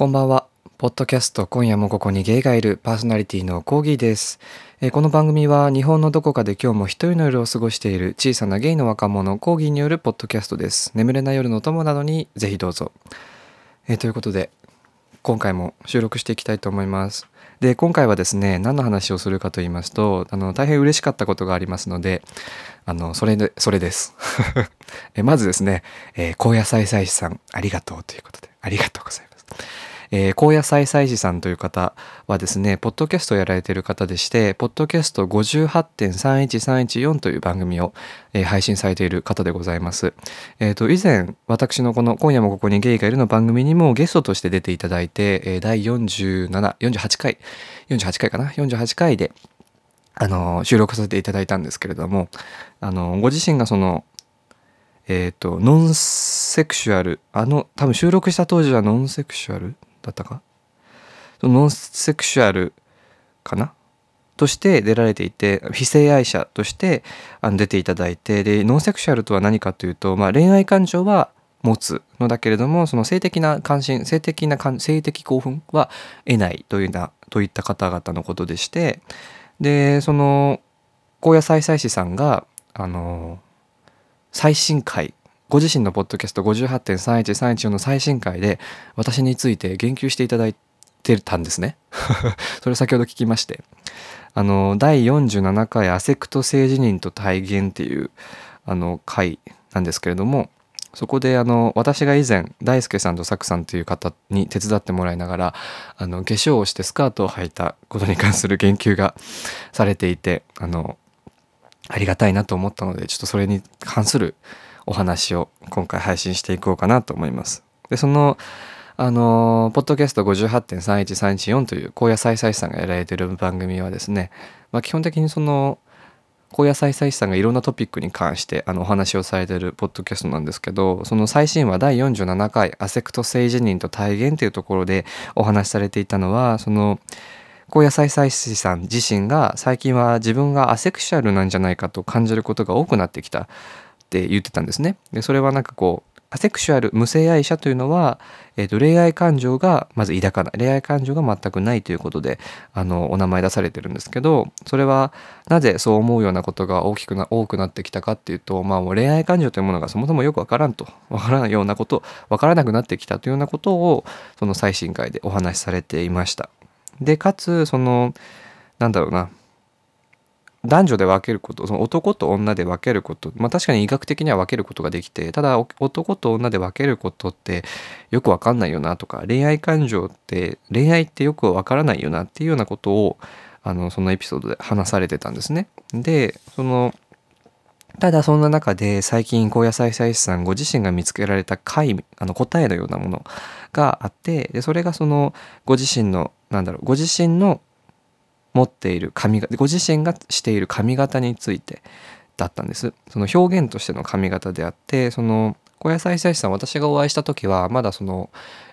こんばんは。ポッドキャスト今夜もここにゲイがいるパーソナリティのコーギーです。えこの番組は日本のどこかで今日も一人の夜を過ごしている小さなゲイの若者コーギーによるポッドキャストです。眠れない夜のお供などにぜひどうぞ。えということで今回も収録していきたいと思います。で今回はですね何の話をするかと言いますとあの大変嬉しかったことがありますのであのそれでそれです。えまずですね、えー高野菜祭司さんありがとうということでありがとうございます。えー高野菜祭司さんという方はですね、ポッドキャストをやられている方でして、ポッドキャスト58.31314という番組を、えー配信されている方でございます。えっ、と、以前、私のこの今夜もここにゲイがいるの番組にもゲストとして出ていただいて、えー第47、48回、48回かな ?48 回で、あの収録させていただいたんですけれども、あのご自身がその、えっ、と、ノンセクシュアル、あの、多分収録した当時はノンセクシュアルだったか？そのノンセクシュアルかな？として出られていて、非性愛者としてあの出ていただいて、で、ノンセクシュアルとは何かというと、まあ、恋愛感情は持つのだけれども、その性的な関心、性的な感性的興奮は得ないというな、といった方々のことでして、で、その、高野菜祭司さんが、あの、最新回ご自身のポッドキャスト58.31314の最新回で私について言及していただいてたんですね。それを先ほど聞きましてあの第47回アセクト性自認と体現っていうあの回なんですけれどもそこであの私が以前大輔さんとサクさんという方に手伝ってもらいながらあの化粧をしてスカートを履いたことに関する言及がされていてあのありがたいなと思ったのでちょっとそれに関するお話を今回配信していこうかなと思います。でそのあのポッドキャスト58.31314という高野菜祭司さんがやられている番組はですね、まあ、基本的にその高野菜祭司さんがいろんなトピックに関してあのお話をされているポッドキャストなんですけどその最新話第47回アセクト性自認と体現というところでお話しされていたのはその高野菜祭司さん自身が最近は自分がアセクシュアルなんじゃないかと感じることが多くなってきたって言ってたんですね。でそれはなんかこうアセクシュアル無性愛者というのは、えー、と恋愛感情がまず抱かない恋愛感情が全くないということであのお名前出されてるんですけどそれはなぜそう思うようなことが大きくな多くなってきたかっていうと、まあ、もう恋愛感情というものがそもそもよくわからんとわからないようなことわからなくなってきたというようなことをその最新回でお話しされていました。でかつそのなんだろうな男女で分けることその男と女で分けることまあ確かに医学的には分けることができてただ男と女で分けることってよく分かんないよなとか恋愛感情って恋愛ってよく分からないよなっていうようなことをあのそのエピソードで話されてたんですね。でそのただそんな中で最近高野菜祭司さんご自身が見つけられた解あの答えのようなものがあってでそれがそのご自身のなんだろうご自身の持っている髪型ご自身がしている髪型についてだったんです。その表現としての髪型であってその小野菜祭司さん私がお会いした時はまだその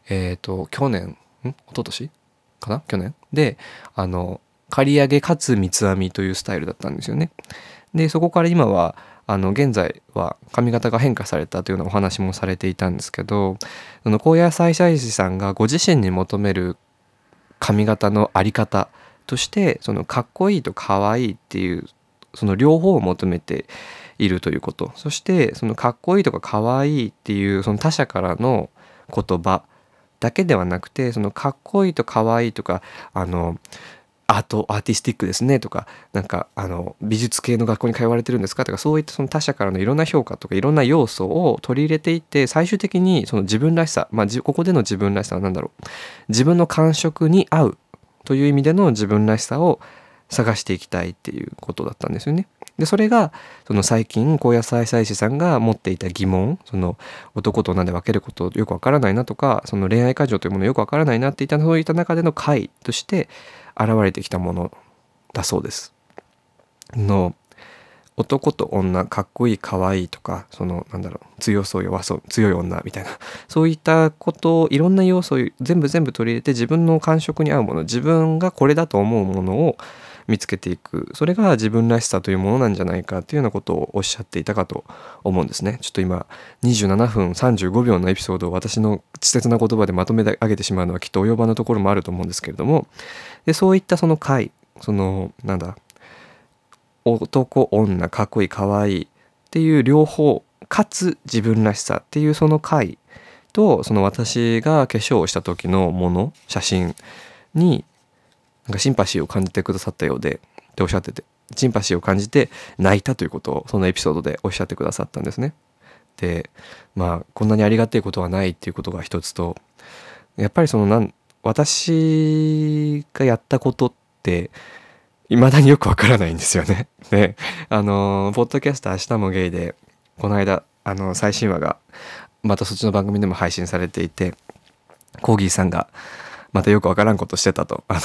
えっ、と去年ん？一昨年？かな？去年？であの刈り上げかつ三つ編みというスタイルだったんですよね。でそこから今はあの現在は髪型が変化されたというようなお話もされていたんですけどその高野菜祭司さんがご自身に求める髪型のあり方としてそのかっこいいと可愛いいっていうその両方を求めているということ。そしてそのかっこいいとか可愛いいっていうその他者からの言葉だけではなくてそのかっこいいと可愛いいとかあのアートアーティスティックですねとかなんかあの美術系の学校に通われてるんですかとかそういったその他者からのいろんな評価とかいろんな要素を取り入れていって最終的にその自分らしさまあここでの自分らしさは何だろう。自分の感触に合うという意味での自分らしさを探していきたいっていうことだったんですよね。でそれがその最近高野菜祭司さんが持っていた疑問その男と女で分けることよくわからないなとかその恋愛感情というものよくわからないなっていったそういった中での回として現れてきたものだそうです。の男と女かっこいいかわいいとかそのなんだろう強そう弱そう強い女みたいな。そういったことをいろんな要素を全部全部取り入れて自分の感触に合うもの自分がこれだと思うものを見つけていく。それが自分らしさというものなんじゃないかっていうようなことをおっしゃっていたかと思うんですね。ちょっと今27分35秒のエピソードを私の稚拙な言葉でまとめ上げてしまうのはきっと及ばぬところもあると思うんですけれども。でそういったその回そのなんだ男女かっこいいかわいいっていう両方かつ自分らしさっていうその回とその私が化粧をした時のもの写真になんかシンパシーを感じてくださったようでっておっしゃっててシンパシーを感じて泣いたということをそのエピソードでおっしゃってくださったんですね。でまあこんなにありがたいことはないっていうことが一つとやっぱりそのなん私がやったことって未だによくわからないんですよね。で あのポッドキャスト明日もゲイでこの間あの最新話がまたそっちの番組でも配信されていてコーギーさんがまたよくわからんことしてたと あの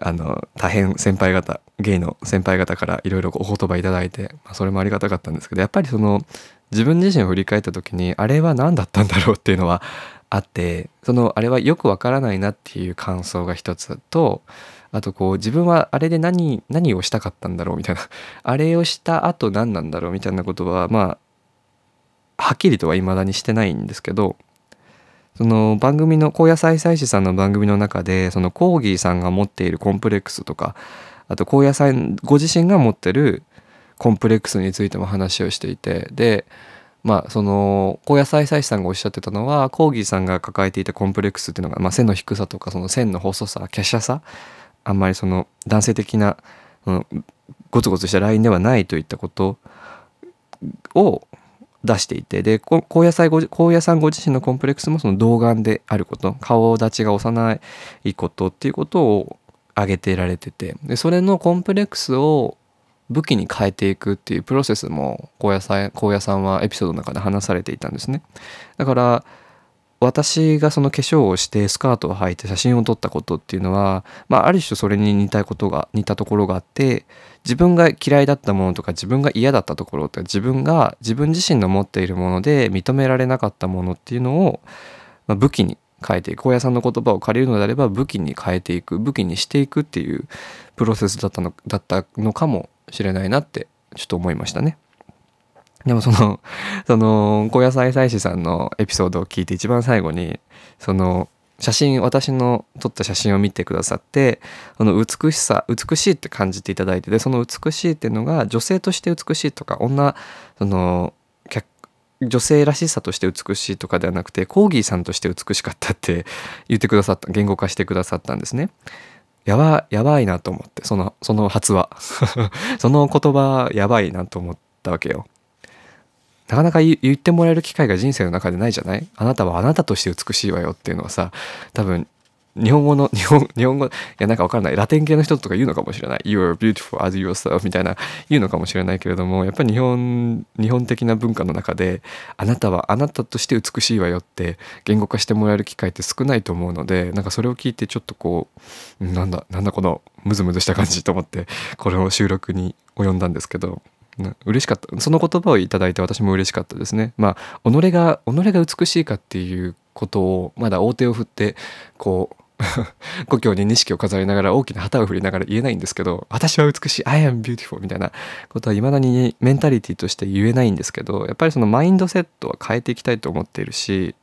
あの大変先輩方ゲイの先輩方からいろいろお言葉いただいて、まあ、それもありがたかったんですけどやっぱりその自分自身を振り返った時にあれは何だったんだろうっていうのはあってそのあれはよくわからないなっていう感想が一つとあとこう自分はあれで何何をしたかったんだろうみたいな。あれをした後何なんだろうみたいなことはまあはっきりとは未だにしてないんですけどその番組の高野菜祭司さんの番組の中でそのコーギーさんが持っているコンプレックスとかあと高野菜ご自身が持ってるコンプレックスについても話をしていてでまあその高野菜祭司さんがおっしゃってたのはコーギーさんが抱えていたコンプレックスっていうのが、まあ、背の低さとかその線の細さ華奢さあんまりその男性的な、うん、ゴツゴツしたラインではないといったことを出していてで高野菜ご高野さんご自身のコンプレックスもその童顔であること顔立ちが幼いことっていうことを挙げてられててでそれのコンプレックスを武器に変えていくっていうプロセスも高野高野さんはエピソードの中で話されていたんですね。だから私がその化粧をしてスカートを履いて写真を撮ったことっていうのは、まあ、ある種それに似たことが似たところがあって自分が嫌いだったものとか自分が嫌だったところって自分が自分自身の持っているもので認められなかったものっていうのを、まあ、武器に変えていく高野さんの言葉を借りるのであれば武器に変えていく武器にしていくっていうプロセスだったのだったのかもしれないなってちょっと思いましたね。でもその、その、高野菜祭司さんのエピソードを聞いて一番最後に、その、写真、私の撮った写真を見てくださって、この美しさ、美しいって感じていただいて、で、その美しいっていうのが女性として美しいとか、女、その、女性らしさとして美しいとかではなくて、コーギーさんとして美しかったって 言ってくださった、言語化してくださったんですね。やば、やばいなと思って、その、その発話。その言葉、やばいなと思ったわけよ。なかなか言ってもらえる機会が人生の中でないじゃない？あなたはあなたとして美しいわよっていうのはさ多分日本語の 日本日本語いやなんかわからない。ラテン系の人とか言うのかもしれない。You are beautiful as yourself みたいな言うのかもしれないけれどもやっぱり日本日本的な文化の中であなたはあなたとして美しいわよって言語化してもらえる機会って少ないと思うのでなんかそれを聞いてちょっとこうなんだなんだこのムズムズした感じと思ってこれを収録に及んだんですけど。嬉しかった。その言葉をいただいて私も嬉しかったですね。まあ己が己が美しいかっていうことをまだ大手を振ってこう 故郷に錦を飾りながら大きな旗を振りながら言えないんですけど私は美しい I am beautiful みたいなことは未だにメンタリティとして言えないんですけどやっぱりそのマインドセットは変えていきたいと思っているし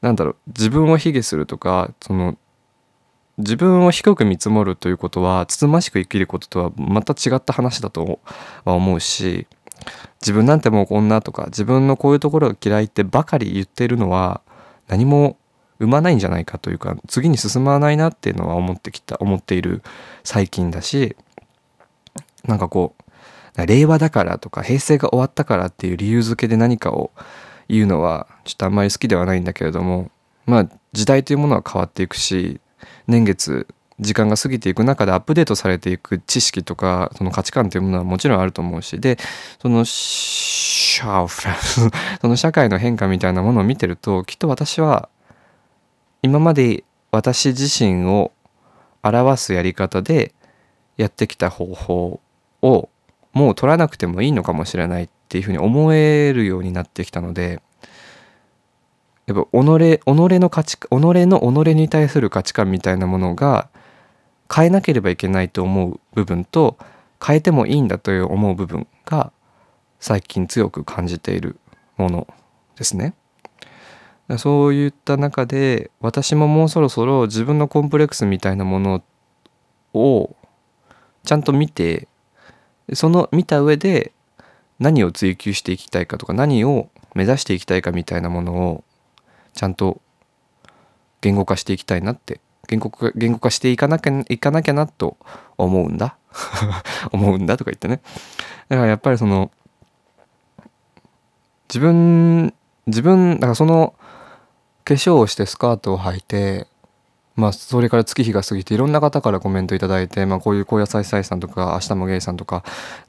なんだろう自分を卑下するとかその自分を低く見積もるということはつつましく生きることとはまた違った話だとは思うし自分なんてもうこんなとか自分のこういうところが嫌いってばかり言ってるのは何も生まないんじゃないかというか次に進まないなっていうのは思ってきた思っている最近だしなんかこう令和だからとか平成が終わったからっていう理由付けで何かを言うのはちょっとあんまり好きではないんだけれどもまあ時代というものは変わっていくし年月時間が過ぎていく中でアップデートされていく知識とかその価値観というものはもちろんあると思うしでそのシャーフその社会の変化みたいなものを見てるときっと私は今まで私自身を表すやり方でやってきた方法をもう取らなくてもいいのかもしれないっていうふうに思えるようになってきたのでやっぱ己己の価値己の己に対する価値観みたいなものが変えなければいけないと思う部分と変えてもいいんだという思う部分が最近強く感じているものですね。そういった中で私ももうそろそろ自分のコンプレックスみたいなものをちゃんと見てその見た上で何を追求していきたいかとか何を目指していきたいかみたいなものをちゃんと言語化していきたいなって言語化言語化していかなきゃいかなきゃなと思うんだ。思うんだとか言ってね。だからやっぱりその自分自分だからその化粧をしてスカートを履いてまあそれから月日が過ぎていろんな方からコメントいいて、まあ、こういう高野菜菜さんとか明日もゲイさんとか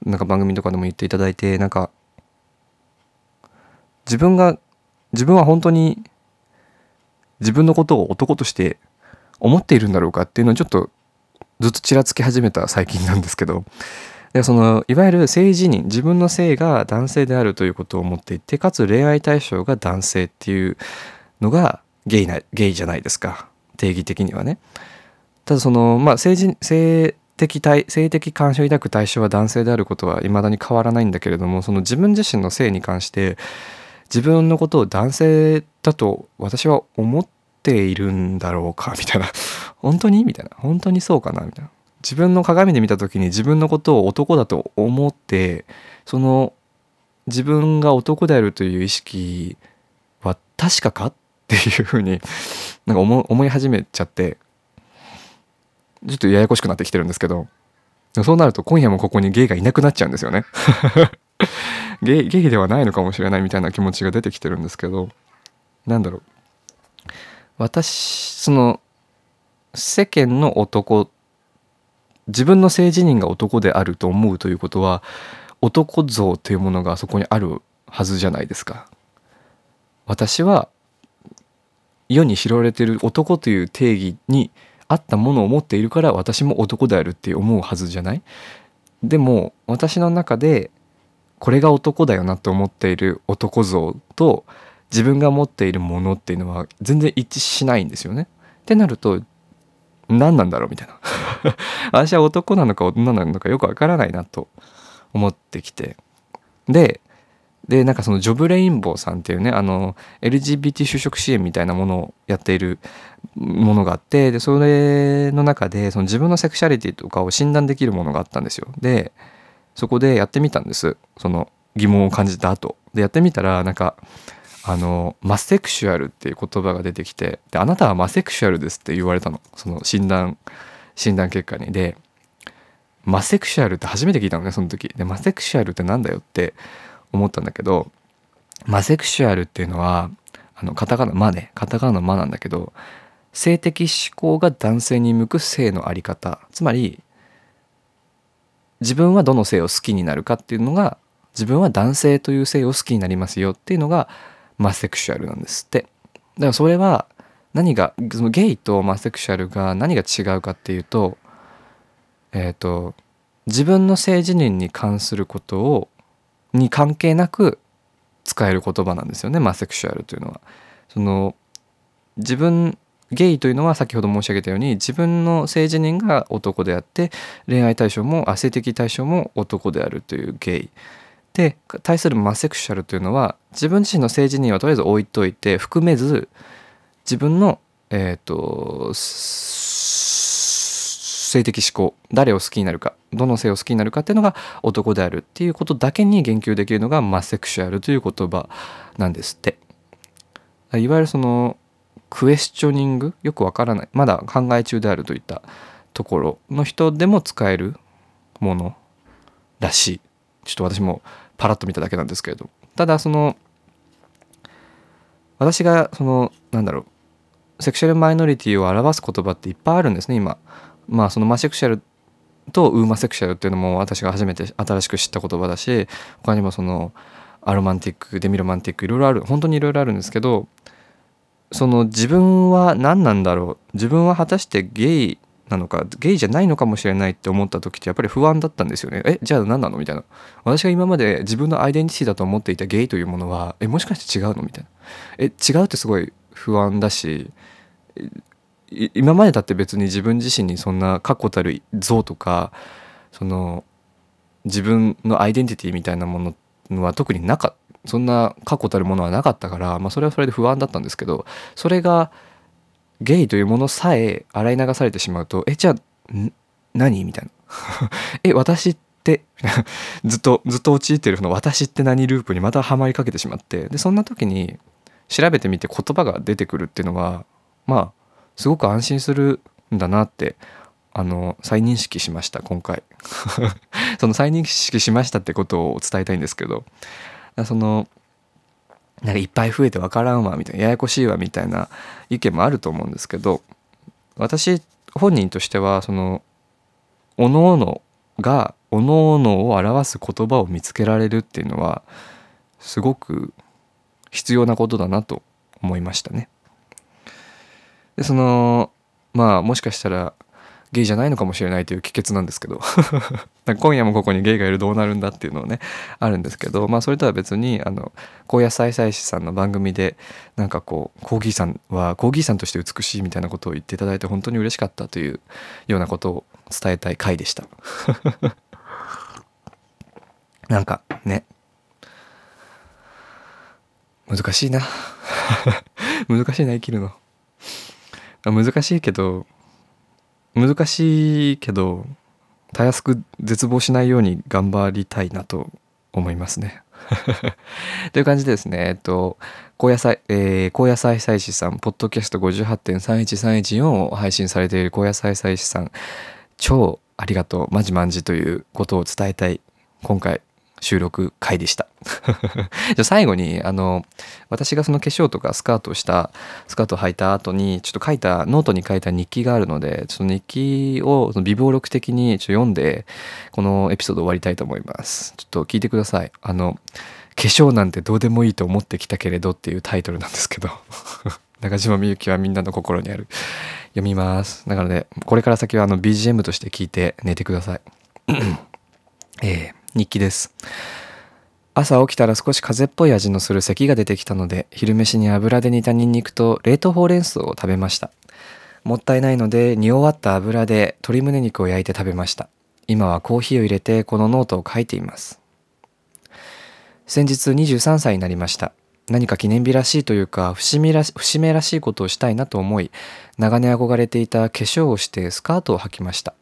なんか番組とかでも言っていただいてなんか自分が自分は本当に自分のことを男として思っているんだろうかっていうのをちょっとずっとちらつき始めた最近なんですけどでそのいわゆる性自認自分の性が男性であるということを思っていてかつ恋愛対象が男性っていうのがゲイなゲイじゃないですか定義的にはね。ただそのまあ性性的対性的干渉を抱く対象は男性であることは未だに変わらないんだけれどもその自分自身の性に関して自分のことを男性だと私は思っているんだろうか？みたいな。本当に？みたいな。本当にそうかな？みたいな。自分の鏡で見た時に自分のことを男だと思ってその自分が男であるという意識は確かか？っていうふうになんか思い始めちゃってちょっとややこしくなってきてるんですけどそうなると今夜もここにゲイがいなくなっちゃうんですよね。ゲイゲイではないのかもしれないみたいな気持ちが出てきてるんですけどなんだろう私その世間の男自分の性自認が男であると思うということは男像というものがそこにあるはずじゃないですか。私は世に知られてる男という定義に合ったものを持っているから私も男であるって思うはずじゃないでも私の中でこれが男だよなと思っている男像と自分が持っているものっていうのは全然一致しないんですよね。ってなると何なんだろうみたいな。私は男なのか女なのかよくわからないなと思ってきて。ででなんかそのジョブレインボーさんっていうねあの LGBT 就職支援みたいなものをやっているものがあってでそれの中でその自分のセクシャリティとかを診断できるものがあったんですよ。でそこでやってみたんです。その疑問を感じた後。でやってみたらなんかあのマセクシュアルっていう言葉が出てきてであなたはマセクシュアルですって言われたの。その診断診断結果に。でマセクシュアルって初めて聞いたのねその時。でマセクシュアルってなんだよって思ったんだけどマセクシュアルっていうのはあのカタカナ「マ」ね。カタカナの「マ」なんだけど性的思考が男性に向く性のあり方。つまり自分はどの性を好きになるかっていうのが自分は男性という性を好きになりますよっていうのがマセクシュアルなんですってだからそれは何がそのゲイとマセクシュアルが何が違うかっていうとえっ、ー、と自分の性自認に関することをに関係なく使える言葉なんですよねマセクシュアルというのは。その自分ゲイというのは先ほど申し上げたように自分の性自認が男であって恋愛対象も性的対象も男であるというゲイ。で対するマセクシャルというのは自分自身の性自認はとりあえず置いといて含めず自分のえっ、ー、と性的思考誰を好きになるかどの性を好きになるかっていうのが男であるっていうことだけに言及できるのがマセクシュアルという言葉なんですって。いわゆるそのクエスチョニング？よくわからない。まだ考え中であるといったところの人でも使えるものらしい。ちょっと私もパラッと見ただけなんですけれど。ただその私がそのなんだろう。セクシャルマイノリティを表す言葉っていっぱいあるんですね今。まあそのマセクシャルとウーマセクシャルっていうのも私が初めて新しく知った言葉だし他にもそのアロマンティックデミロマンティックいろいろある。本当にいろいろあるんですけどその自分は何なんだろう？自分は果たしてゲイなのか？ゲイじゃないのかもしれないって思った時ってやっぱり不安だったんですよね。えじゃあ何なの？みたいな。私が今まで自分のアイデンティティだと思っていたゲイというものはえもしかして違うの？みたいな。え違うってすごい不安だし今までだって別に自分自身にそんな確固たる像とかその自分のアイデンティティみたいなものは特になかっそんな確固たるものはなかったから、まあ、それはそれで不安だったんですけどそれがゲイというものさえ洗い流されてしまうとえじゃあ何？みたいな。え私って？ずっとずっと陥ってるの私って何ループにまたはまりかけてしまって。でそんな時に調べてみて言葉が出てくるっていうのはまあすごく安心するんだなってあの再認識しました今回。その再認識しましたってことを伝えたいんですけどそのなんかいっぱい増えて分からんわみたいなややこしいわみたいな意見もあると思うんですけど私本人としてはそのおのおのがおのおのを表す言葉を見つけられるっていうのはすごく必要なことだなと思いましたね。でそのまあもしかしたらゲイじゃないのかもしれないという帰結なんですけど。今夜もここにゲイがいるどうなるんだっていうのをねあるんですけどまあそれとは別にあの高野菜菜師さんの番組でなんかこうコーギーさんはコーギーさんとして美しいみたいなことを言っていただいて本当に嬉しかったというようなことを伝えたい回でした。なんかね。難しいな。難しいな生きるの。難しいけど難しいけどたやすく絶望しないように頑張りたいなと思いますね。という感じでですね、えっと、高野菜、えー、高野菜祭司さん、ポッドキャスト58.31314を配信されている高野菜祭司さん、超ありがとう、まじまんじということを伝えたい、今回、収録回でした。じゃ最後にあの私がその化粧とかスカートをしたスカートを履いた後にちょっと書いたノートに書いた日記があるのでちょっと日記をその微暴録的にちょっと読んでこのエピソード終わりたいと思います。ちょっと聞いてください。あの化粧なんてどうでもいいと思ってきたけれどっていうタイトルなんですけど 中島みゆきはみんなの心にある読みますだからねこれから先はあの BGM として聞いて寝てください えー日記です。朝起きたら少し風邪っぽい味のする咳が出てきたので、昼飯に油で煮たニンニクと冷凍ほうれん草を食べました。もったいないので、煮終わった油で鶏胸肉を焼いて食べました。今はコーヒーを入れてこのノートを書いています。先日23歳になりました。何か記念日らしいというか節目ら節目らしいことをしたいなと思い長年憧れていた化粧をしてスカートを履きました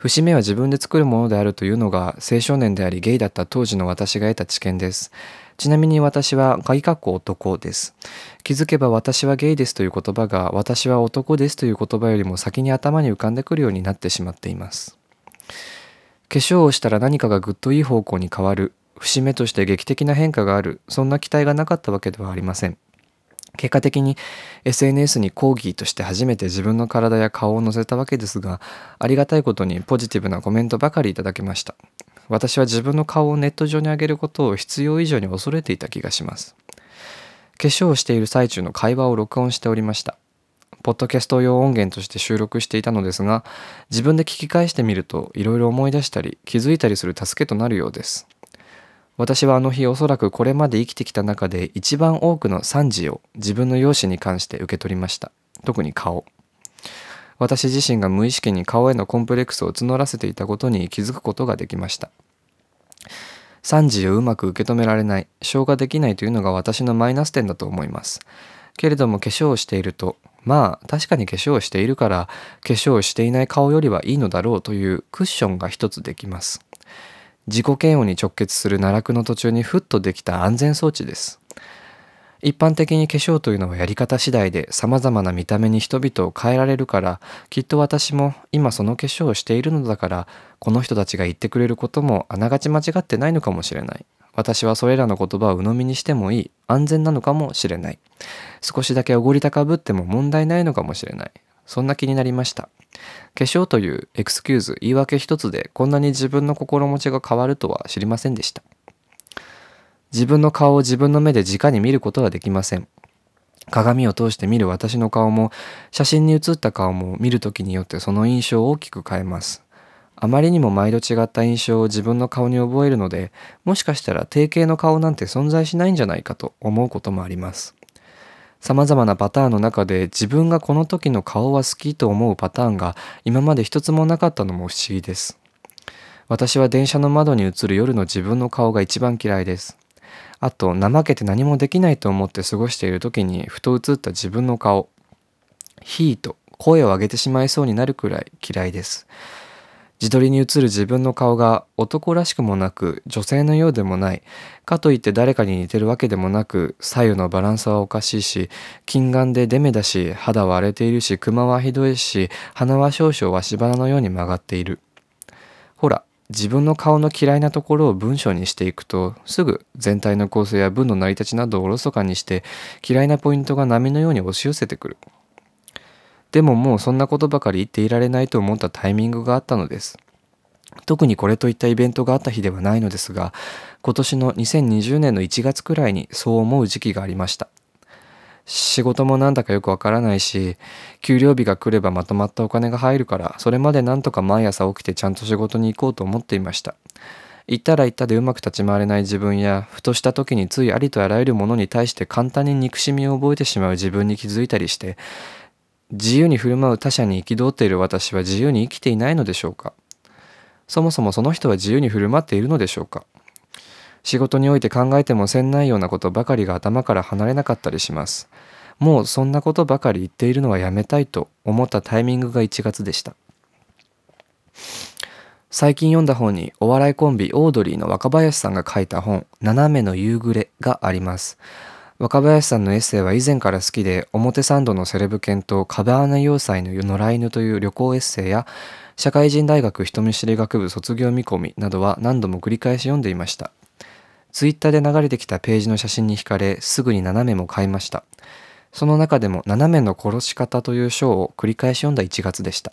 節目は自分で作るものであるというのが青少年でありゲイだった当時の私が得た知見です。ちなみに私は鍵括弧男です。気づけば私はゲイですという言葉が私は男ですという言葉よりも先に頭に浮かんでくるようになってしまっています。化粧をしたら何かがぐっといい方向に変わる。節目として劇的な変化がある。そんな期待がなかったわけではありません。結果的に SNS に講義として初めて自分の体や顔を載せたわけですがありがたいことにポジティブなコメントばかりいただけました。私は自分の顔をネット上に上げることを必要以上に恐れていた気がします。化粧をしている最中の会話を録音しておりました。ポッドキャスト用音源として収録していたのですが自分で聞き返してみるといろいろ思い出したり気づいたりする助けとなるようです。私はあの日おそらくこれまで生きてきた中で一番多くの賛辞を自分の容姿に関して受け取りました。特に顔。私自身が無意識に顔へのコンプレックスを募らせていたことに気づくことができました。賛辞をうまく受け止められない、消化できないというのが私のマイナス点だと思います。けれども化粧をしていると、まあ確かに化粧をしているから化粧をしていない顔よりはいいのだろうというクッションが一つできます。自己嫌悪に直結する奈落の途中にふっとできた安全装置です。一般的に化粧というのはやり方次第で様々な見た目に人々を変えられるからきっと私も今その化粧をしているのだからこの人たちが言ってくれることもあながち間違ってないのかもしれない。私はそれらの言葉を鵜呑みにしてもいい。安全なのかもしれない。少しだけおごり高ぶっても問題ないのかもしれない。そんな気になりました。化粧というエクスキューズ言い訳一つでこんなに自分の心持ちが変わるとは知りませんでした。自分の顔を自分の目で直に見ることはできません。鏡を通して見る私の顔も写真に写った顔も見る時によってその印象を大きく変えます。あまりにも毎度違った印象を自分の顔に覚えるのでもしかしたら定型の顔なんて存在しないんじゃないかと思うこともあります。様々なパターンの中で自分がこの時の顔は好きと思うパターンが今まで一つもなかったのも不思議です。私は電車の窓に映る夜の自分の顔が一番嫌いです。あと、怠けて何もできないと思って過ごしている時にふと映った自分の顔。ヒート、声を上げてしまいそうになるくらい嫌いです。自撮りに映る自分の顔が男らしくもなく女性のようでもないかといって誰かに似てるわけでもなく左右のバランスはおかしいし近眼でデメだし肌は荒れているしクマはひどいし鼻は少々わし鼻のように曲がっている。ほら自分の顔の嫌いなところを文章にしていくとすぐ全体の構成や文の成り立ちなどをおろそかにして嫌いなポイントが波のように押し寄せてくる。でももうそんなことばかり言っていられないと思ったタイミングがあったのです。特にこれといったイベントがあった日ではないのですが、今年の2020年の1月くらいにそう思う時期がありました。仕事もなんだかよくわからないし、給料日が来ればまとまったお金が入るから、それまでなんとか毎朝起きてちゃんと仕事に行こうと思っていました。行ったら行ったでうまく立ち回れない自分や、ふとした時についありとあらゆるものに対して簡単に憎しみを覚えてしまう自分に気づいたりして、自由に振る舞う他者に憤っている私は自由に生きていないのでしょうか？そもそもその人は自由に振る舞っているのでしょうか？仕事において考えてもせんないようなことばかりが頭から離れなかったりします。もうそんなことばかり言っているのはやめたいと思ったタイミングが1月でした。最近読んだ本にお笑いコンビオードリーの若林さんが書いた本「斜めの夕暮れ」があります。若林さんのエッセイは以前から好きで表参道のセレブ犬と壁穴要塞の野良犬という旅行エッセイや社会人大学人見知り学部卒業見込みなどは何度も繰り返し読んでいました。ツイッターで流れてきたページの写真に惹かれすぐに斜めも買いました。その中でも斜めの殺し方という章を繰り返し読んだ1月でした。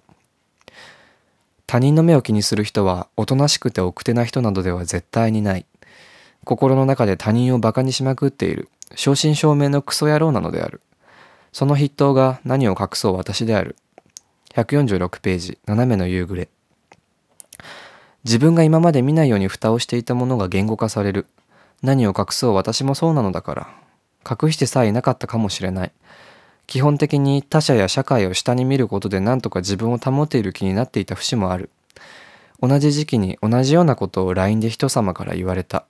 他人の目を気にする人はおとなしくて奥手な人などでは絶対にない。心の中で他人を馬鹿にしまくっている。正真正銘のクソ野郎なのである。その筆頭が何を隠そう私である。146ページ、斜めの夕暮れ。自分が今まで見ないように蓋をしていたものが言語化される。何を隠そう私もそうなのだから。隠してさえいなかったかもしれない。基本的に他者や社会を下に見ることで何とか自分を保っている気になっていた節もある。同じ時期に同じようなことを LINE で人様から言われた。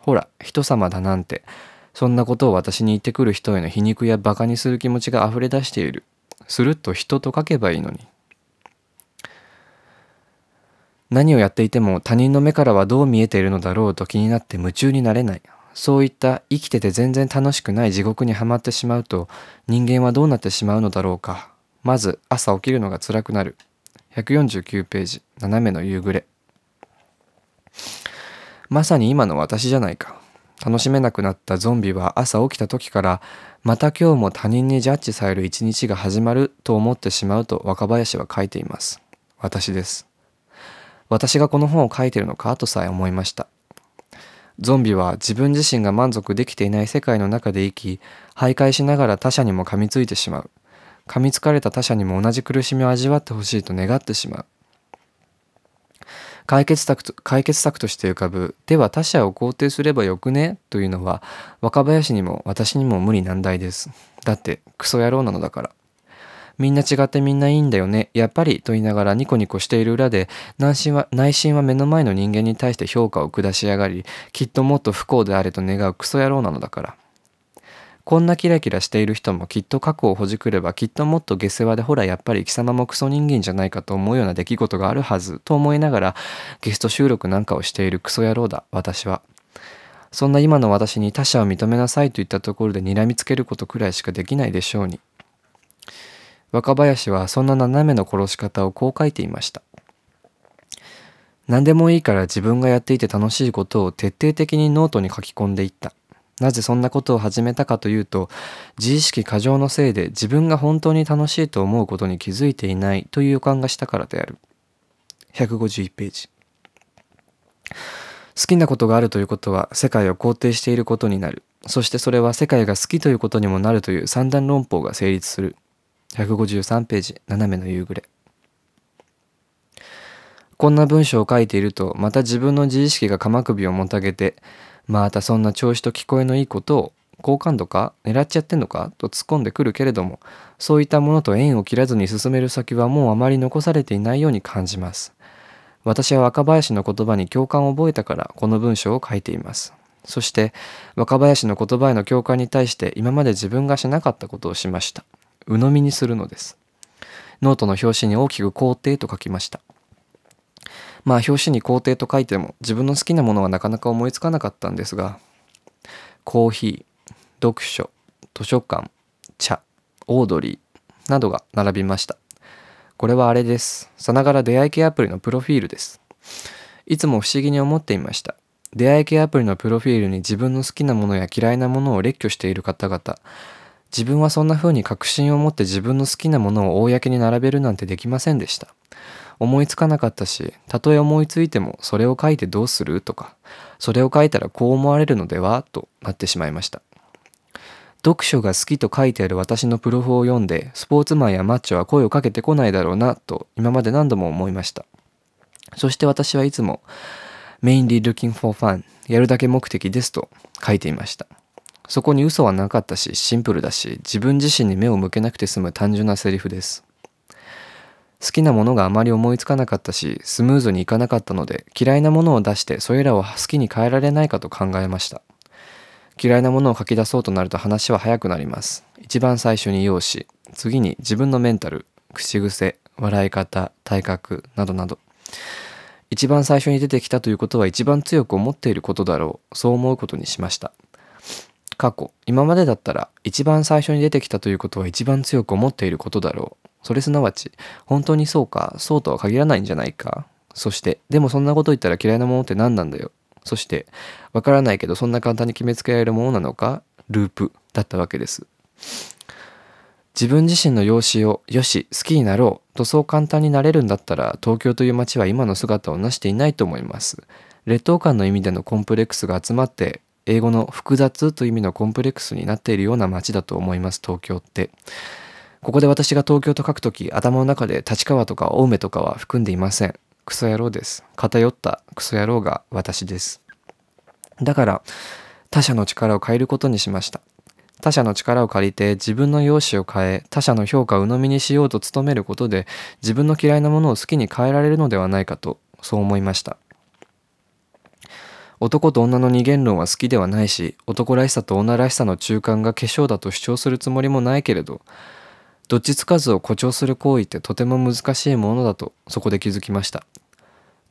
ほら、人様だなんて。そんなことを私に言ってくる人への皮肉や馬鹿にする気持ちが溢れ出している。すると人と書けばいいのに。何をやっていても他人の目からはどう見えているのだろうと気になって夢中になれない。そういった生きてて全然楽しくない地獄にはまってしまうと人間はどうなってしまうのだろうか。まず朝起きるのが辛くなる。149ページ、斜めの夕暮れ。まさに今の私じゃないか。楽しめなくなったゾンビは朝起きた時からまた今日も他人にジャッジされる一日が始まると思ってしまうと若林は書いています。私です。私がこの本を書いているのかとさえ思いました。ゾンビは自分自身が満足できていない世界の中で生き、徘徊しながら他者にも噛みついてしまう。噛みつかれた他者にも同じ苦しみを味わってほしいと願ってしまう。解決策と解決策として浮かぶ。では他者を肯定すればよくね？というのは若林にも私にも無理難題です。だってクソ野郎なのだから。みんな違ってみんないいんだよね？やっぱり？と言いながらニコニコしている裏で内心は内心は目の前の人間に対して評価を下しやがりきっともっと不幸であれと願うクソ野郎なのだから。こんなキラキラしている人もきっと過去をほじくればきっともっと下世話でほらやっぱり貴様もクソ人間じゃないかと思うような出来事があるはずと思いながらゲスト収録なんかをしているクソ野郎だ私は。そんな今の私に他者を認めなさいといったところで睨みつけることくらいしかできないでしょうに。若林はそんな斜めの殺し方をこう書いていました。何でもいいから自分がやっていて楽しいことを徹底的にノートに書き込んでいった。なぜそんなことを始めたかというと、自意識過剰のせいで自分が本当に楽しいと思うことに気づいていないという予感がしたからである。151ページ。好きなことがあるということは世界を肯定していることになる。そしてそれは世界が好きということにもなるという三段論法が成立する。153ページ、斜めの夕暮れ。こんな文章を書いていると、また自分の自意識が鎌首をもたげて、またそんな調子と聞こえのいいことを好感度か狙っちゃってんのかと突っ込んでくるけれどもそういったものと縁を切らずに進める先はもうあまり残されていないように感じます。私は若林の言葉に共感を覚えたからこの文章を書いています。そして若林の言葉への共感に対して今まで自分がしなかったことをしました。鵜呑みにするのです。ノートの表紙に大きく肯定と書きました。まあ表紙に肯定と書いても自分の好きなものはなかなか思いつかなかったんですがコーヒー読書図書館茶オードリーなどが並びました。これはあれです。さながら出会い系アプリのプロフィールです。いつも不思議に思っていました。出会い系アプリのプロフィールに自分の好きなものや嫌いなものを列挙している方々。自分はそんな風に確信を持って自分の好きなものを公に並べるなんてできませんでした。思いつかなかったしたとえ思いついてもそれを書いてどうするとかそれを書いたらこう思われるのではとなってしまいました。読書が好きと書いてある私のプロフを読んでスポーツマンやマッチョは声をかけてこないだろうなと今まで何度も思いました。そして私はいつも mainly looking for fun やるだけ目的ですと書いていました。そこに嘘はなかったしシンプルだし自分自身に目を向けなくて済む単純なセリフです。好きなものがあまり思いつかなかったしスムーズにいかなかったので嫌いなものを出してそれらを好きに変えられないかと考えました。嫌いなものを書き出そうとなると話は早くなります。一番最初に容姿次に自分のメンタル口癖笑い方体格などなど。一番最初に出てきたということは一番強く思っていることだろう。そう思うことにしました。過去今までだったら一番最初に出てきたということは一番強く思っていることだろう。それすなわち、本当にそうか、そうとは限らないんじゃないか。そして、でもそんなこと言ったら嫌いなものって何なんだよ。そして、わからないけどそんな簡単に決めつけられるものなのかループだったわけです。自分自身の容姿をよし好きになろうとそう簡単になれるんだったら東京という街は今の姿を成していないと思います。劣等感の意味でのコンプレックスが集まって英語の複雑という意味のコンプレックスになっているような街だと思います東京って。ここで私が東京と書くとき、頭の中で立川とか青梅とかは含んでいません。クソ野郎です。偏ったクソ野郎が私です。だから、他者の力を変えることにしました。他者の力を借りて自分の容姿を変え、他者の評価を鵜呑みにしようと努めることで、自分の嫌いなものを好きに変えられるのではないかと、そう思いました。男と女の二元論は好きではないし、男らしさと女らしさの中間が化粧だと主張するつもりもないけれど、どっちつかずを誇張する行為ってとても難しいものだとそこで気づきました。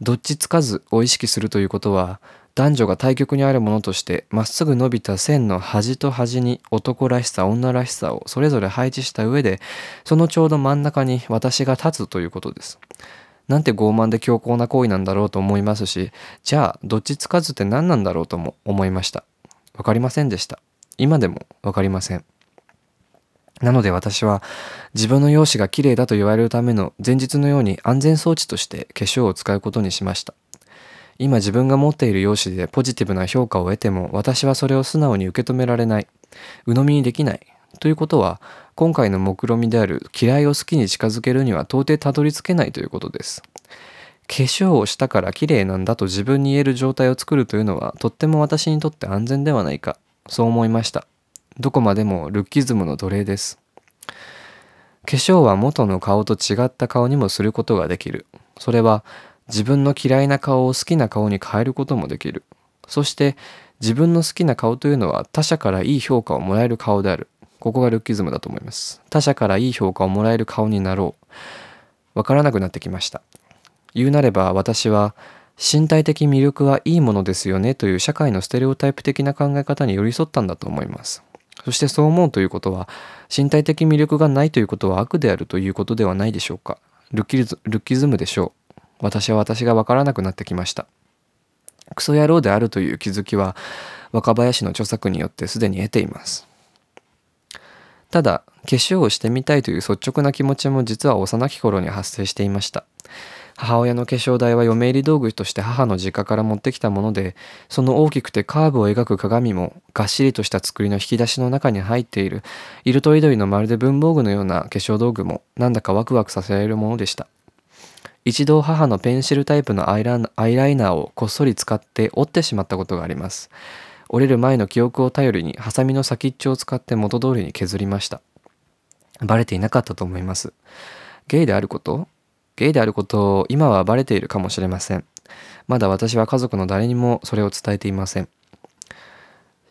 どっちつかずを意識するということは男女が対極にあるものとしてまっすぐ伸びた線の端と端に男らしさ女らしさをそれぞれ配置した上でそのちょうど真ん中に私が立つということです。なんて傲慢で強硬な行為なんだろうと思いますしじゃあどっちつかずって何なんだろうとも思いました。わかりませんでした。今でもわかりません。なので私は自分の容姿が綺麗だと言われるための前日のように安全装置として化粧を使うことにしました。今自分が持っている容姿でポジティブな評価を得ても私はそれを素直に受け止められない。鵜呑みにできない。ということは今回の目論見みである嫌いを好きに近づけるには到底たどり着けないということです。化粧をしたから綺麗なんだと自分に言える状態を作るというのはとっても私にとって安全ではないか。そう思いました。どこまでもルッキズムの奴隷です。化粧は元の顔と違った顔にもすることができる。それは自分の嫌いな顔を好きな顔に変えることもできる。そして自分の好きな顔というのは他者からいい評価をもらえる顔である。ここがルッキズムだと思います。他者からいい評価をもらえる顔になろう。わからなくなってきました。言うなれば私は身体的魅力はいいものですよねという社会のステレオタイプ的な考え方に寄り添ったんだと思います。そしてそう思うということは、身体的魅力がないということは悪であるということではないでしょうか。ルッキズルッキズムでしょう。私は私がわからなくなってきました。クソ野郎であるという気づきは、若林の著作によってすでに得ています。ただ、化粧をしてみたいという率直な気持ちも実は幼き頃に発生していました。母親の化粧台は嫁入り道具として母の実家から持ってきたもので、その大きくてカーブを描く鏡も、がっしりとした作りの引き出しの中に入っている、色とりどりのまるで文房具のような化粧道具も、なんだかワクワクさせられるものでした。一度母のペンシルタイプのアイライナーをこっそり使って折ってしまったことがあります。折れる前の記憶を頼りにハサミの先っちょを使って元通りに削りましたバレていなかったと思いますゲイであることゲイであることを今はバレているかもしれません。まだ私は家族の誰にもそれを伝えていません。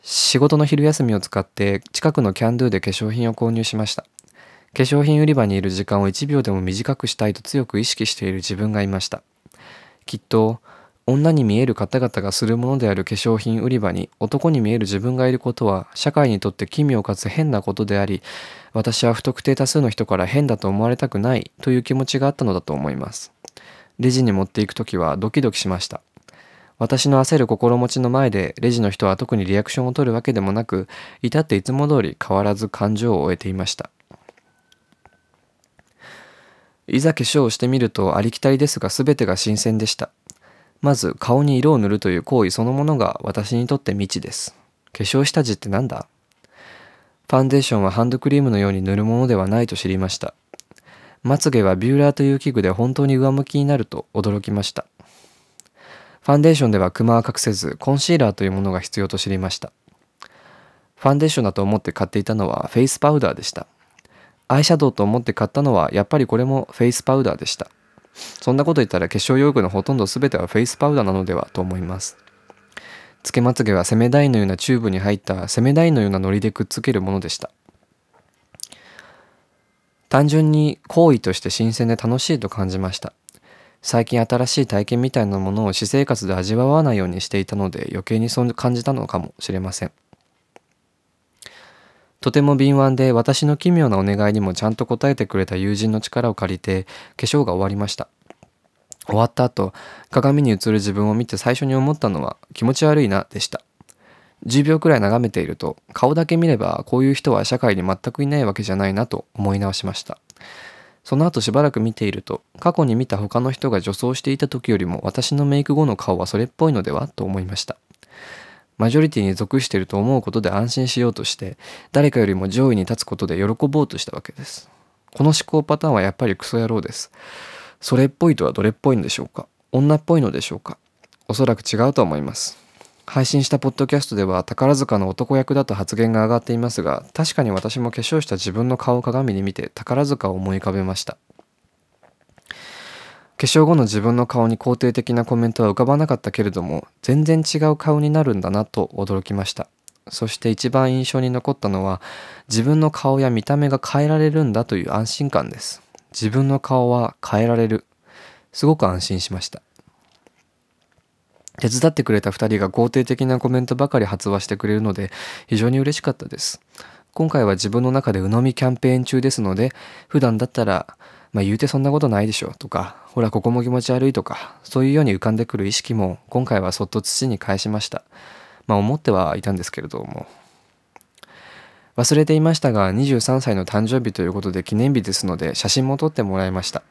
仕事の昼休みを使って近くのキャンドゥで化粧品を購入しました。化粧品売り場にいる時間を1秒でも短くしたいと強く意識している自分がいました。きっと女に見える方々がするものである化粧品売り場に男に見える自分がいることは社会にとって奇妙かつ変なことであり私は不特定多数の人から変だと思われたくないという気持ちがあったのだと思います。レジに持っていく時はドキドキしました。私の焦る心持ちの前でレジの人は特にリアクションを取るわけでもなく至っていつも通り変わらず感情を終えていました。いざ化粧をしてみるとありきたりですが全てが新鮮でした。まず顔に色を塗るという行為そのものが私にとって未知です。化粧下地ってなんだ？ファンデーションはハンドクリームのように塗るものではないと知りました。まつげはビューラーという器具で本当に上向きになると驚きました。ファンデーションではクマは隠せずコンシーラーというものが必要と知りました。ファンデーションだと思って買っていたのはフェイスパウダーでした。アイシャドウと思って買ったのはやっぱりこれもフェイスパウダーでした。そんなこと言ったら化粧用具のほとんど全てはフェイスパウダーなのではと思います。つけまつげはセメダインのようなチューブに入ったセメダインのような糊でくっつけるものでした。単純に行為として新鮮で楽しいと感じました。最近新しい体験みたいなものを私生活で味わわないようにしていたので余計にそう感じたのかもしれません。とても敏腕で私の奇妙なお願いにもちゃんと答えてくれた友人の力を借りて化粧が終わりました。終わった後、鏡に映る自分を見て最初に思ったのは気持ち悪いなでした。10秒くらい眺めていると顔だけ見ればこういう人は社会に全くいないわけじゃないなと思い直しました。その後しばらく見ていると過去に見た他の人が女装していた時よりも私のメイク後の顔はそれっぽいのではと思いました。マジョリティに属していると思うことで安心しようとして誰かよりも上位に立つことで喜ぼうとしたわけですこの思考パターンはやっぱりクソ野郎ですそれっぽいとはどれっぽいんでしょうか？女っぽいのでしょうか？おそらく違うと思います。配信したポッドキャストでは宝塚の男役だと発言が上がっていますが確かに私も化粧した自分の顔を鏡に見て宝塚を思い浮かべました。化粧後の自分の顔に肯定的なコメントは浮かばなかったけれども全然違う顔になるんだなと驚きました。そして一番印象に残ったのは自分の顔や見た目が変えられるんだという安心感です。自分の顔は変えられるすごく安心しました手伝ってくれた2人が肯定的なコメントばかり発話してくれるので非常に嬉しかったです今回は自分の中で鵜呑みキャンペーン中ですので普段だったらまあ言うてそんなことないでしょとか、ほらここも気持ち悪いとか、そういうように浮かんでくる意識も今回はそっと土に返しました。まあ思ってはいたんですけれども。忘れていましたが23歳の誕生日ということで記念日ですので写真も撮ってもらいました。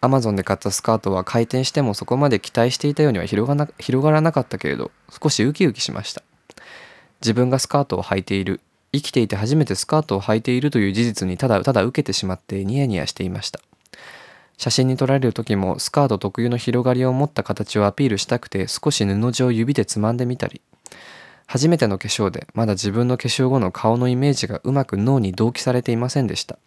アマゾンで買ったスカートは回転してもそこまで期待していたようには広がな広がらなかったけれど少しウキウキしました。自分がスカートを履いている生きていて初めてスカートを履いているという事実にただただ受けてしまってニヤニヤしていました写真に撮られる時もスカート特有の広がりを持った形をアピールしたくて少し布地を指でつまんでみたり初めての化粧でまだ自分の化粧後の顔のイメージがうまく脳に同期されていませんでした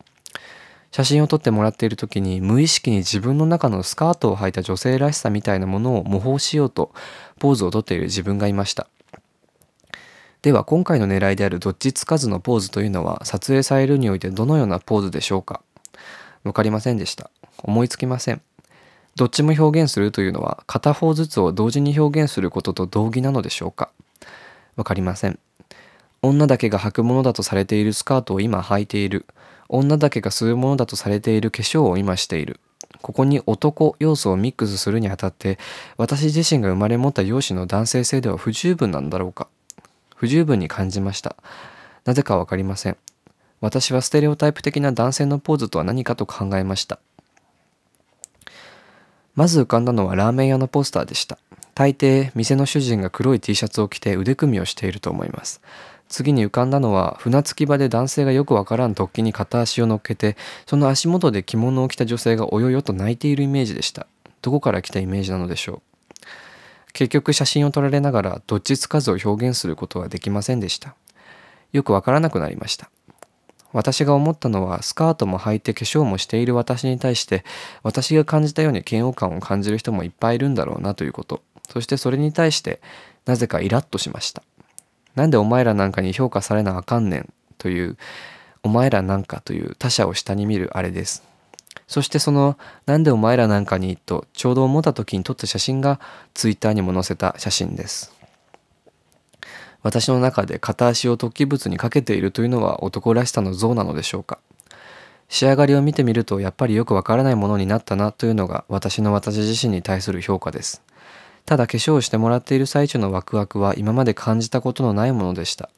写真を撮ってもらっている時に無意識に自分の中のスカートを履いた女性らしさみたいなものを模倣しようとポーズをとっている自分がいましたでは今回の狙いであるどっちつかずのポーズというのは撮影されるにおいてどのようなポーズでしょうかわかりませんでした。思いつきません。どっちも表現するというのは片方ずつを同時に表現することと同義なのでしょうかわかりません。女だけが履くものだとされているスカートを今履いている。女だけが吸うものだとされている化粧を今している。ここに男要素をミックスするにあたって私自身が生まれ持った容姿の男性性では不十分なんだろうか不十分に感じました。なぜかわかりません。私はステレオタイプ的な男性のポーズとは何かと考えました。まず浮かんだのはラーメン屋のポスターでした。大抵、店の主人が黒い T シャツを着て腕組みをしていると思います。次に浮かんだのは船着き場で男性がよくわからん突起に片足を乗っけてその足元で着物を着た女性がおよよと泣いているイメージでした。どこから来たイメージなのでしょう。結局写真を撮られながらどっちつかずを表現することはできませんでした。よくわからなくなりました。私が思ったのはスカートも履いて化粧もしている私に対して私が感じたように嫌悪感を感じる人もいっぱいいるんだろうなということ。そしてそれに対してなぜかイラッとしました。なんでお前らなんかに評価されなあかんねんというお前らなんかという他者を下に見るあれです。そしてそのなんでお前らなんかにとちょうど思った時に撮った写真がツイッターにも載せた写真です。私の中で片足を突起物にかけているというのは男らしさの像なのでしょうか。仕上がりを見てみるとやっぱりよくわからないものになったなというのが私の私自身に対する評価です。ただ化粧をしてもらっている最中のワクワクは今まで感じたことのないものでした。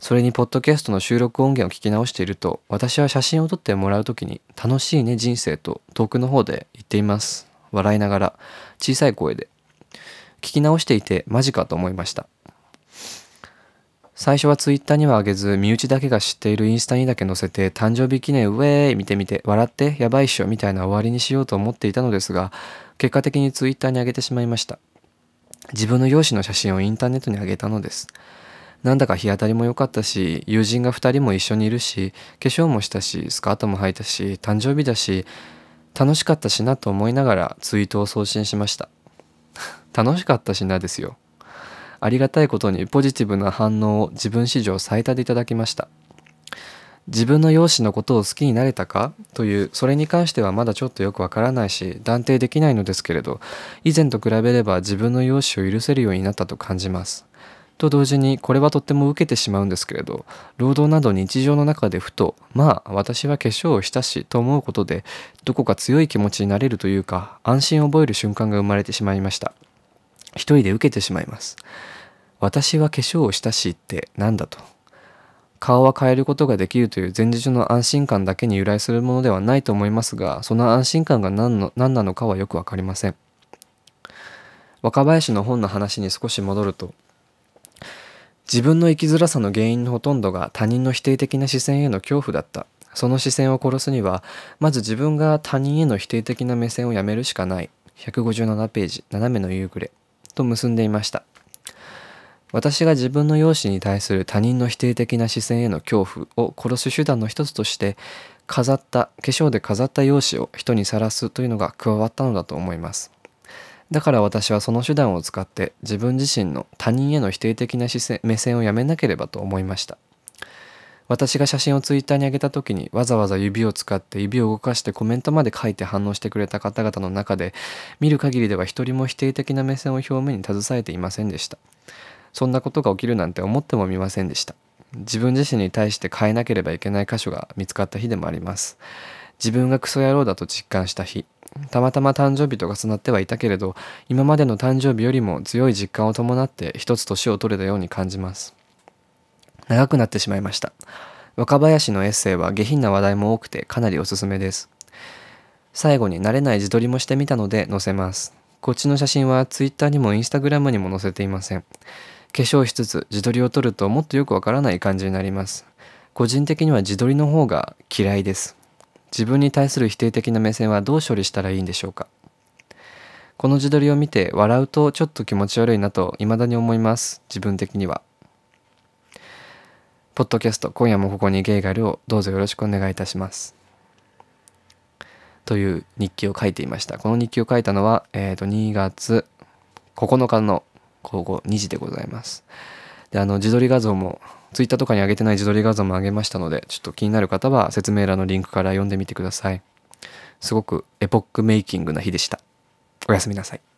それにポッドキャストの収録音源を聞き直していると私は写真を撮ってもらう時に楽しいね人生と遠くの方で言っています。笑いながら小さい声で。聞き直していてマジかと思いました。最初はツイッターには上げず身内だけが知っているインスタにだけ載せて誕生日記念ウェーイ見てみて笑ってやばいっしょみたいな終わりにしようと思っていたのですが結果的にツイッターに上げてしまいました。自分の容姿の写真をインターネットに上げたのです。なんだか日当たりも良かったし友人が2人も一緒にいるし化粧もしたしスカートも履いたし誕生日だし楽しかったしなと思いながらツイートを送信しました。楽しかったしなですよ。ありがたいことにポジティブな反応を自分史上最多でいただきました。自分の容姿のことを好きになれたか？というそれに関してはまだちょっとよくわからないし断定できないのですけれど以前と比べれば自分の容姿を許せるようになったと感じます。と同時にこれはとっても受けてしまうんですけれど労働など日常の中でふとまあ私は化粧をしたしと思うことでどこか強い気持ちになれるというか安心を覚える瞬間が生まれてしまいました。一人で受けてしまいます。私は化粧をしたしって何だと。顔は変えることができるという前日の安心感だけに由来するものではないと思いますがその安心感が何の何なのかはよく分かりません。若林の本の話に少し戻ると自分の生きづらさの原因のほとんどが他人の否定的な視線への恐怖だった。その視線を殺すにはまず自分が他人への否定的な目線をやめるしかない。157ページ斜めの夕暮れと結んでいました。私が自分の容姿に対する他人の否定的な視線への恐怖を殺す手段の一つとして飾った化粧で飾った容姿を人にさらすというのが加わったのだと思います。だから私はその手段を使って自分自身の他人への否定的な視線目線をやめなければと思いました。私が写真をツイッターに上げた時にわざわざ指を使って指を動かしてコメントまで書いて反応してくれた方々の中で見る限りでは一人も否定的な目線を表面に携えていませんでした。そんなことが起きるなんて思ってもみませんでした。自分自身に対して変えなければいけない箇所が見つかった日でもあります。自分がクソ野郎だと実感した日。たまたま誕生日と重なってはいたけれど今までの誕生日よりも強い実感を伴って一つ年を取れたように感じます。長くなってしまいました。若林のエッセイは下品な話題も多くてかなりおすすめです。最後に慣れない自撮りもしてみたので載せます。こっちの写真は Twitter にも Instagram にも載せていません。化粧しつつ自撮りを撮るともっとよくわからない感じになります。個人的には自撮りの方が嫌いです。自分に対する否定的な目線はどう処理したらいいんでしょうか。この自撮りを見て笑うとちょっと気持ち悪いなと未だに思います。自分的には。ポッドキャスト今夜もここにゲイがいるをどうぞよろしくお願いいたします。という日記を書いていました。この日記を書いたのは、えー、と2月9日の午後2時でございます。で、あの自撮り画像も Twitter とかに上げてない自撮り画像も上げましたので、ちょっと気になる方は説明欄のリンクから読んでみてください。すごくエポックメイキングな日でした。おやすみなさい。